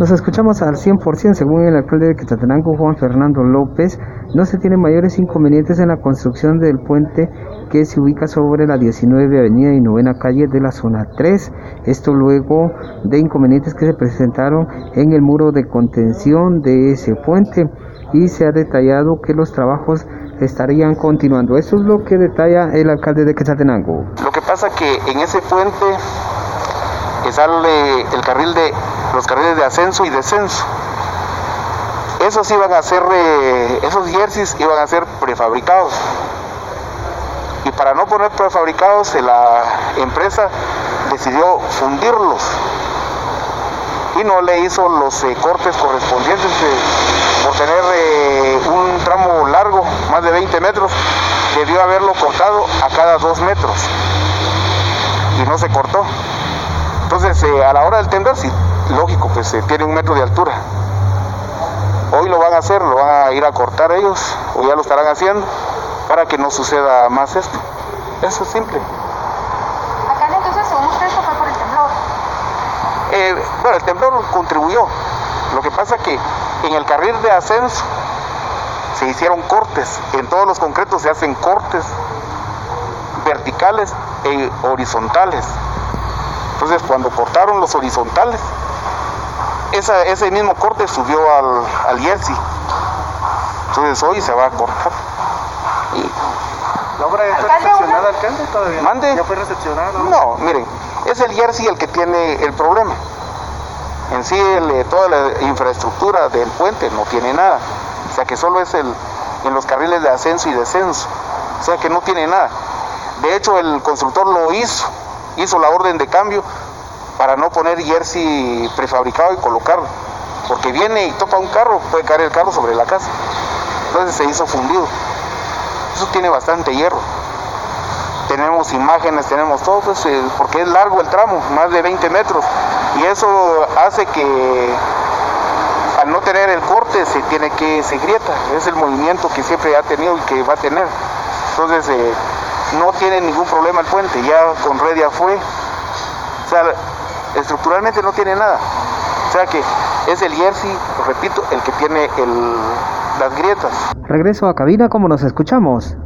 Nos escuchamos al 100% según el alcalde de Quetzaltenango, Juan Fernando López. No se tienen mayores inconvenientes en la construcción del puente que se ubica sobre la 19 Avenida y Novena Calle de la zona 3. Esto luego de inconvenientes que se presentaron en el muro de contención de ese puente y se ha detallado que los trabajos estarían continuando. Eso es lo que detalla el alcalde de Quetzaltenango. Lo que pasa que en ese puente que sale el carril de los carriles de ascenso y descenso. Esos iban a ser, eh, esos jerseys iban a ser prefabricados. Y para no poner prefabricados, la empresa decidió fundirlos y no le hizo los eh, cortes correspondientes eh, por tener un tramo largo, más de 20 metros, debió haberlo cortado a cada dos metros y no se cortó. Entonces, eh, a la hora del tender, sí, lógico, pues eh, tiene un metro de altura. Hoy lo van a hacer, lo van a ir a cortar ellos, o ya lo estarán haciendo, para que no suceda más esto. Eso es simple. Acá entonces, según usted, esto fue por el temblor. Eh, bueno, el temblor contribuyó. Lo que pasa que en el carril de ascenso se hicieron cortes. En todos los concretos se hacen cortes verticales e horizontales. Entonces cuando cortaron los horizontales, ese mismo corte subió al, al Jersey. Entonces hoy se va a cortar. ¿La obra ya fue recepcionada, alcalde, todavía? ¿Mande? ¿Ya fue recepcionada? No, miren, es el Jersey el que tiene el problema. En sí, el, toda la infraestructura del puente no tiene nada. O sea que solo es el, en los carriles de ascenso y descenso. O sea que no tiene nada. De hecho, el constructor lo hizo hizo la orden de cambio para no poner jersey prefabricado y colocarlo. Porque viene y topa un carro, puede caer el carro sobre la casa. Entonces se hizo fundido. Eso tiene bastante hierro. Tenemos imágenes, tenemos todo, pues, eh, porque es largo el tramo, más de 20 metros. Y eso hace que al no tener el corte se tiene que, se grieta. Es el movimiento que siempre ha tenido y que va a tener. Entonces, eh, no tiene ningún problema el puente, ya con Redia fue. O sea, estructuralmente no tiene nada. O sea que es el Jersey, repito, el que tiene el, las grietas. Regreso a cabina como nos escuchamos.